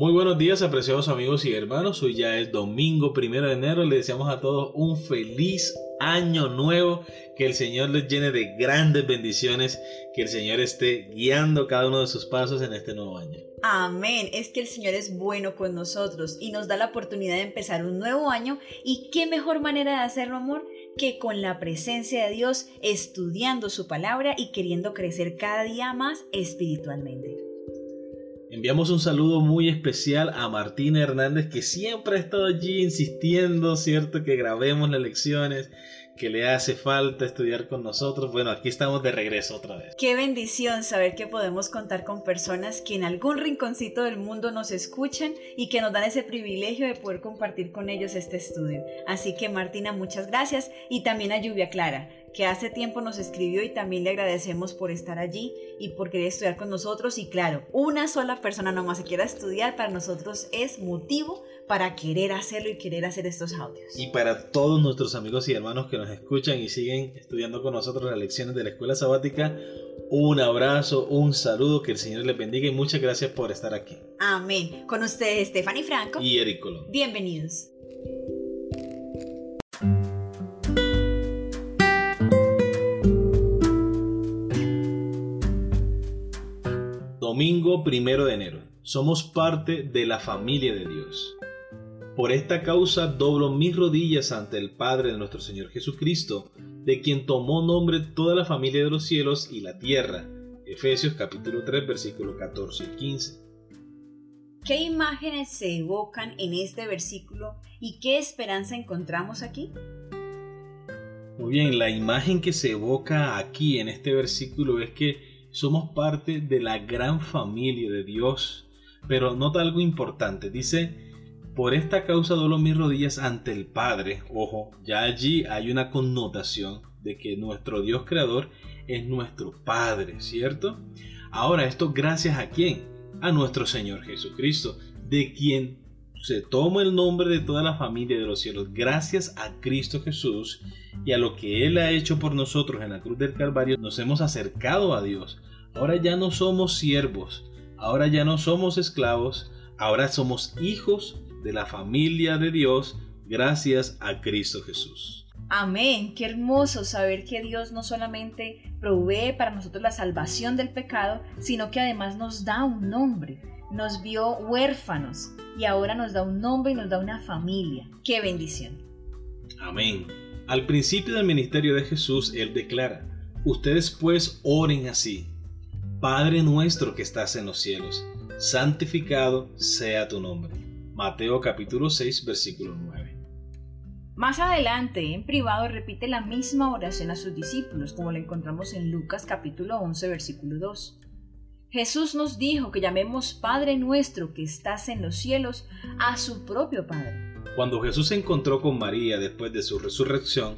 Muy buenos días, apreciados amigos y hermanos. Hoy ya es domingo primero de enero. Le deseamos a todos un feliz año nuevo. Que el Señor les llene de grandes bendiciones. Que el Señor esté guiando cada uno de sus pasos en este nuevo año. Amén. Es que el Señor es bueno con nosotros y nos da la oportunidad de empezar un nuevo año. ¿Y qué mejor manera de hacerlo, amor? que con la presencia de Dios, estudiando su palabra y queriendo crecer cada día más espiritualmente. Enviamos un saludo muy especial a Martina Hernández que siempre ha estado allí insistiendo, ¿cierto? Que grabemos las lecciones, que le hace falta estudiar con nosotros. Bueno, aquí estamos de regreso otra vez. Qué bendición saber que podemos contar con personas que en algún rinconcito del mundo nos escuchan y que nos dan ese privilegio de poder compartir con ellos este estudio. Así que Martina, muchas gracias y también a Lluvia Clara que hace tiempo nos escribió y también le agradecemos por estar allí y por querer estudiar con nosotros. Y claro, una sola persona nomás se quiera estudiar para nosotros es motivo para querer hacerlo y querer hacer estos audios. Y para todos nuestros amigos y hermanos que nos escuchan y siguen estudiando con nosotros las lecciones de la escuela sabática, un abrazo, un saludo, que el Señor les bendiga y muchas gracias por estar aquí. Amén. Con ustedes, Stephanie Franco y Eric Colón. Bienvenidos. Domingo primero de enero. Somos parte de la familia de Dios. Por esta causa doblo mis rodillas ante el Padre de nuestro Señor Jesucristo, de quien tomó nombre toda la familia de los cielos y la tierra. Efesios capítulo 3 versículo 14 y 15. ¿Qué imágenes se evocan en este versículo y qué esperanza encontramos aquí? Muy bien, la imagen que se evoca aquí en este versículo es que somos parte de la gran familia de Dios. Pero nota algo importante, dice, por esta causa doblo mis rodillas ante el Padre. Ojo, ya allí hay una connotación de que nuestro Dios creador es nuestro Padre, ¿cierto? Ahora, esto gracias a quién? A nuestro Señor Jesucristo, de quien se toma el nombre de toda la familia de los cielos, gracias a Cristo Jesús y a lo que Él ha hecho por nosotros en la cruz del Calvario, nos hemos acercado a Dios. Ahora ya no somos siervos, ahora ya no somos esclavos, ahora somos hijos de la familia de Dios gracias a Cristo Jesús. Amén, qué hermoso saber que Dios no solamente provee para nosotros la salvación del pecado, sino que además nos da un nombre nos vio huérfanos y ahora nos da un nombre y nos da una familia. ¡Qué bendición! Amén. Al principio del ministerio de Jesús, Él declara, ustedes pues oren así. Padre nuestro que estás en los cielos, santificado sea tu nombre. Mateo capítulo 6 versículo 9. Más adelante, en privado, repite la misma oración a sus discípulos, como la encontramos en Lucas capítulo 11 versículo 2. Jesús nos dijo que llamemos Padre nuestro que estás en los cielos a su propio Padre. Cuando Jesús se encontró con María después de su resurrección,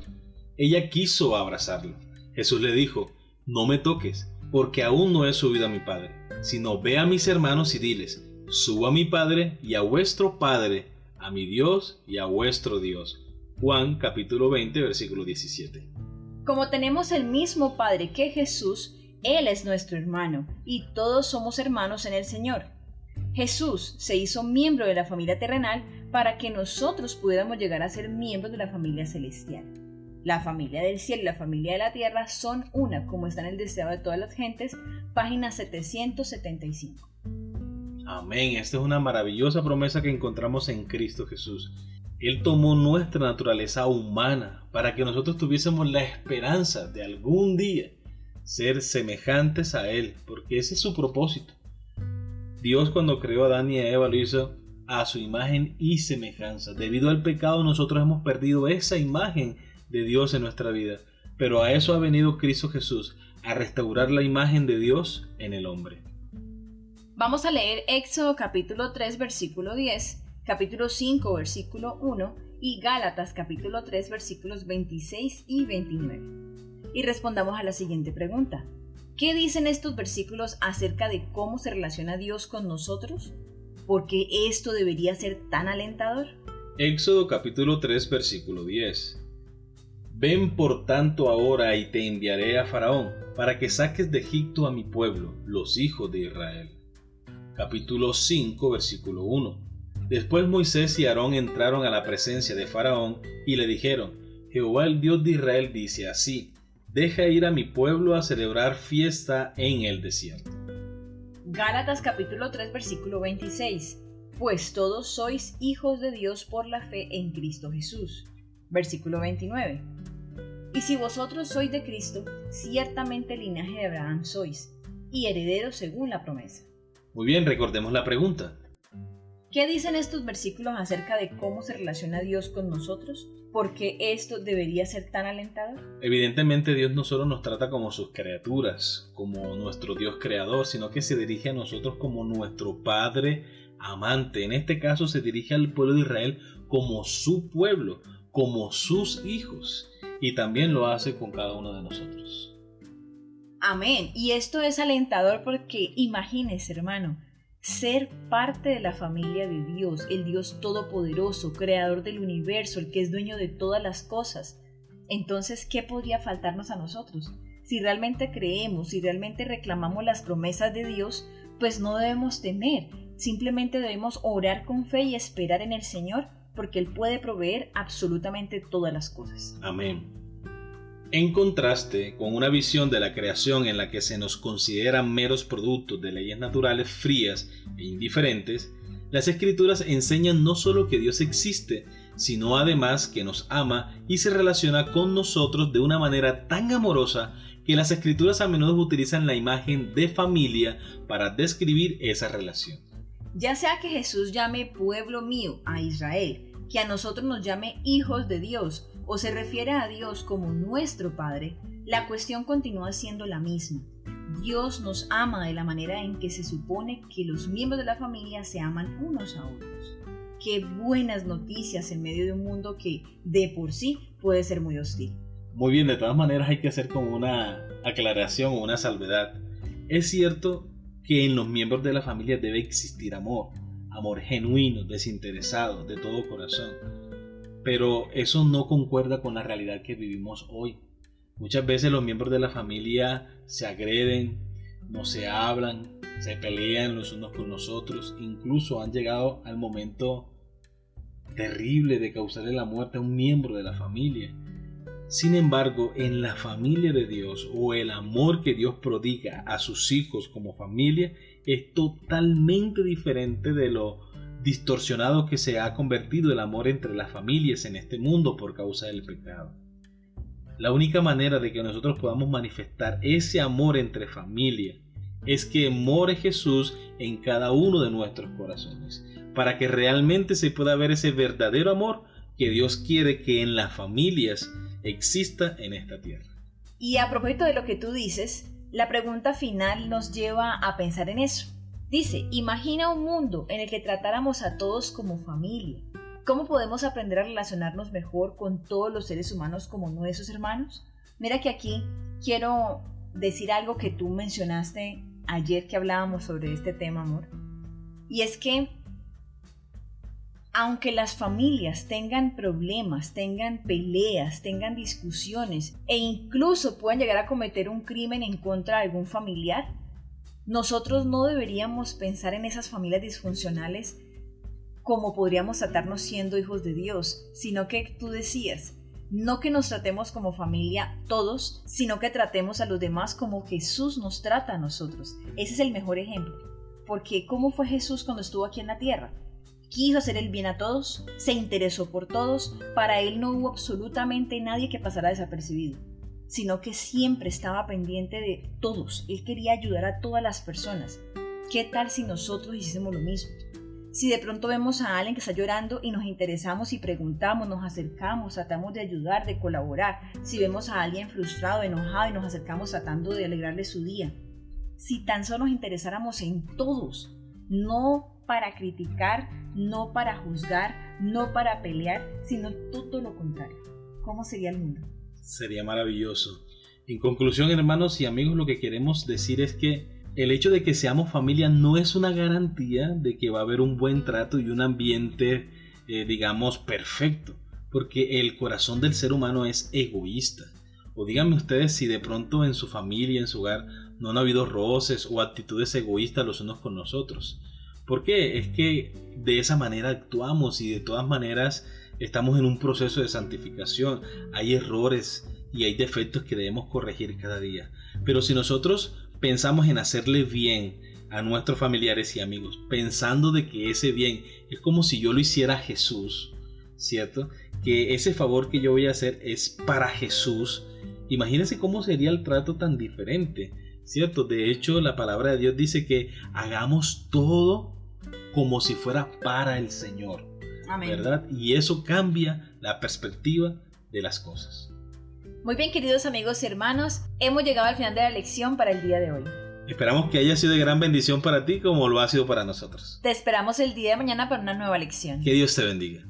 ella quiso abrazarlo. Jesús le dijo, no me toques, porque aún no he subido a mi Padre, sino ve a mis hermanos y diles, subo a mi Padre y a vuestro Padre, a mi Dios y a vuestro Dios. Juan capítulo 20 versículo 17. Como tenemos el mismo Padre que Jesús, él es nuestro hermano y todos somos hermanos en el Señor. Jesús se hizo miembro de la familia terrenal para que nosotros pudiéramos llegar a ser miembros de la familia celestial. La familia del cielo y la familia de la tierra son una, como está en el deseo de todas las gentes, página 775. Amén, esta es una maravillosa promesa que encontramos en Cristo Jesús. Él tomó nuestra naturaleza humana para que nosotros tuviésemos la esperanza de algún día ser semejantes a Él, porque ese es su propósito. Dios cuando creó a Adán y a Eva lo hizo a su imagen y semejanza. Debido al pecado nosotros hemos perdido esa imagen de Dios en nuestra vida, pero a eso ha venido Cristo Jesús, a restaurar la imagen de Dios en el hombre. Vamos a leer Éxodo capítulo 3 versículo 10, capítulo 5 versículo 1 y Gálatas capítulo 3 versículos 26 y 29 y respondamos a la siguiente pregunta. ¿Qué dicen estos versículos acerca de cómo se relaciona Dios con nosotros? ¿Por qué esto debería ser tan alentador? Éxodo capítulo 3 versículo 10. Ven por tanto ahora y te enviaré a Faraón, para que saques de Egipto a mi pueblo, los hijos de Israel. capítulo 5, versículo 1. Después Moisés y Aarón entraron a la presencia de Faraón y le dijeron, Jehová el Dios de Israel dice así, deja ir a mi pueblo a celebrar fiesta en el desierto. Gálatas capítulo 3 versículo 26. Pues todos sois hijos de Dios por la fe en Cristo Jesús. Versículo 29. Y si vosotros sois de Cristo, ciertamente linaje de Abraham sois, y herederos según la promesa. Muy bien, recordemos la pregunta. ¿Qué dicen estos versículos acerca de cómo se relaciona Dios con nosotros? ¿Por qué esto debería ser tan alentador? Evidentemente Dios no solo nos trata como sus criaturas, como nuestro Dios creador, sino que se dirige a nosotros como nuestro Padre amante. En este caso se dirige al pueblo de Israel como su pueblo, como sus hijos. Y también lo hace con cada uno de nosotros. Amén. Y esto es alentador porque imagínese, hermano, ser parte de la familia de Dios, el Dios todopoderoso, creador del universo, el que es dueño de todas las cosas. Entonces, ¿qué podría faltarnos a nosotros? Si realmente creemos, si realmente reclamamos las promesas de Dios, pues no debemos temer, simplemente debemos orar con fe y esperar en el Señor, porque Él puede proveer absolutamente todas las cosas. Amén. En contraste con una visión de la creación en la que se nos consideran meros productos de leyes naturales frías e indiferentes, las escrituras enseñan no solo que Dios existe, sino además que nos ama y se relaciona con nosotros de una manera tan amorosa que las escrituras a menudo utilizan la imagen de familia para describir esa relación. Ya sea que Jesús llame pueblo mío a Israel, que a nosotros nos llame hijos de Dios, o se refiere a Dios como nuestro Padre, la cuestión continúa siendo la misma. Dios nos ama de la manera en que se supone que los miembros de la familia se aman unos a otros. Qué buenas noticias en medio de un mundo que de por sí puede ser muy hostil. Muy bien, de todas maneras hay que hacer como una aclaración o una salvedad. Es cierto que en los miembros de la familia debe existir amor, amor genuino, desinteresado, de todo corazón pero eso no concuerda con la realidad que vivimos hoy. Muchas veces los miembros de la familia se agreden, no se hablan, se pelean los unos con los otros, incluso han llegado al momento terrible de causarle la muerte a un miembro de la familia. Sin embargo, en la familia de Dios o el amor que Dios prodiga a sus hijos como familia es totalmente diferente de lo distorsionado que se ha convertido el amor entre las familias en este mundo por causa del pecado. La única manera de que nosotros podamos manifestar ese amor entre familia es que more Jesús en cada uno de nuestros corazones, para que realmente se pueda ver ese verdadero amor que Dios quiere que en las familias exista en esta tierra. Y a propósito de lo que tú dices, la pregunta final nos lleva a pensar en eso. Dice, imagina un mundo en el que tratáramos a todos como familia. ¿Cómo podemos aprender a relacionarnos mejor con todos los seres humanos como nuestros hermanos? Mira que aquí quiero decir algo que tú mencionaste ayer que hablábamos sobre este tema, amor. Y es que aunque las familias tengan problemas, tengan peleas, tengan discusiones e incluso puedan llegar a cometer un crimen en contra de algún familiar, nosotros no deberíamos pensar en esas familias disfuncionales como podríamos tratarnos siendo hijos de Dios, sino que tú decías, no que nos tratemos como familia todos, sino que tratemos a los demás como Jesús nos trata a nosotros. Ese es el mejor ejemplo. Porque ¿cómo fue Jesús cuando estuvo aquí en la tierra? Quiso hacer el bien a todos, se interesó por todos, para él no hubo absolutamente nadie que pasara desapercibido sino que siempre estaba pendiente de todos. Él quería ayudar a todas las personas. ¿Qué tal si nosotros hiciésemos lo mismo? Si de pronto vemos a alguien que está llorando y nos interesamos y preguntamos, nos acercamos, tratamos de ayudar, de colaborar. Si vemos a alguien frustrado, enojado y nos acercamos tratando de alegrarle su día. Si tan solo nos interesáramos en todos, no para criticar, no para juzgar, no para pelear, sino todo lo contrario. ¿Cómo sería el mundo? Sería maravilloso. En conclusión, hermanos y amigos, lo que queremos decir es que el hecho de que seamos familia no es una garantía de que va a haber un buen trato y un ambiente, eh, digamos, perfecto, porque el corazón del ser humano es egoísta. O díganme ustedes si de pronto en su familia, en su hogar, no han habido roces o actitudes egoístas los unos con los otros. ¿Por qué? Es que de esa manera actuamos y de todas maneras estamos en un proceso de santificación. Hay errores y hay defectos que debemos corregir cada día. Pero si nosotros pensamos en hacerle bien a nuestros familiares y amigos, pensando de que ese bien es como si yo lo hiciera a Jesús, ¿cierto? Que ese favor que yo voy a hacer es para Jesús. Imagínense cómo sería el trato tan diferente, ¿cierto? De hecho, la palabra de Dios dice que hagamos todo como si fuera para el Señor, ¿verdad? Y eso cambia la perspectiva de las cosas. Muy bien, queridos amigos y hermanos, hemos llegado al final de la lección para el día de hoy. Esperamos que haya sido de gran bendición para ti como lo ha sido para nosotros. Te esperamos el día de mañana para una nueva lección. Que Dios te bendiga.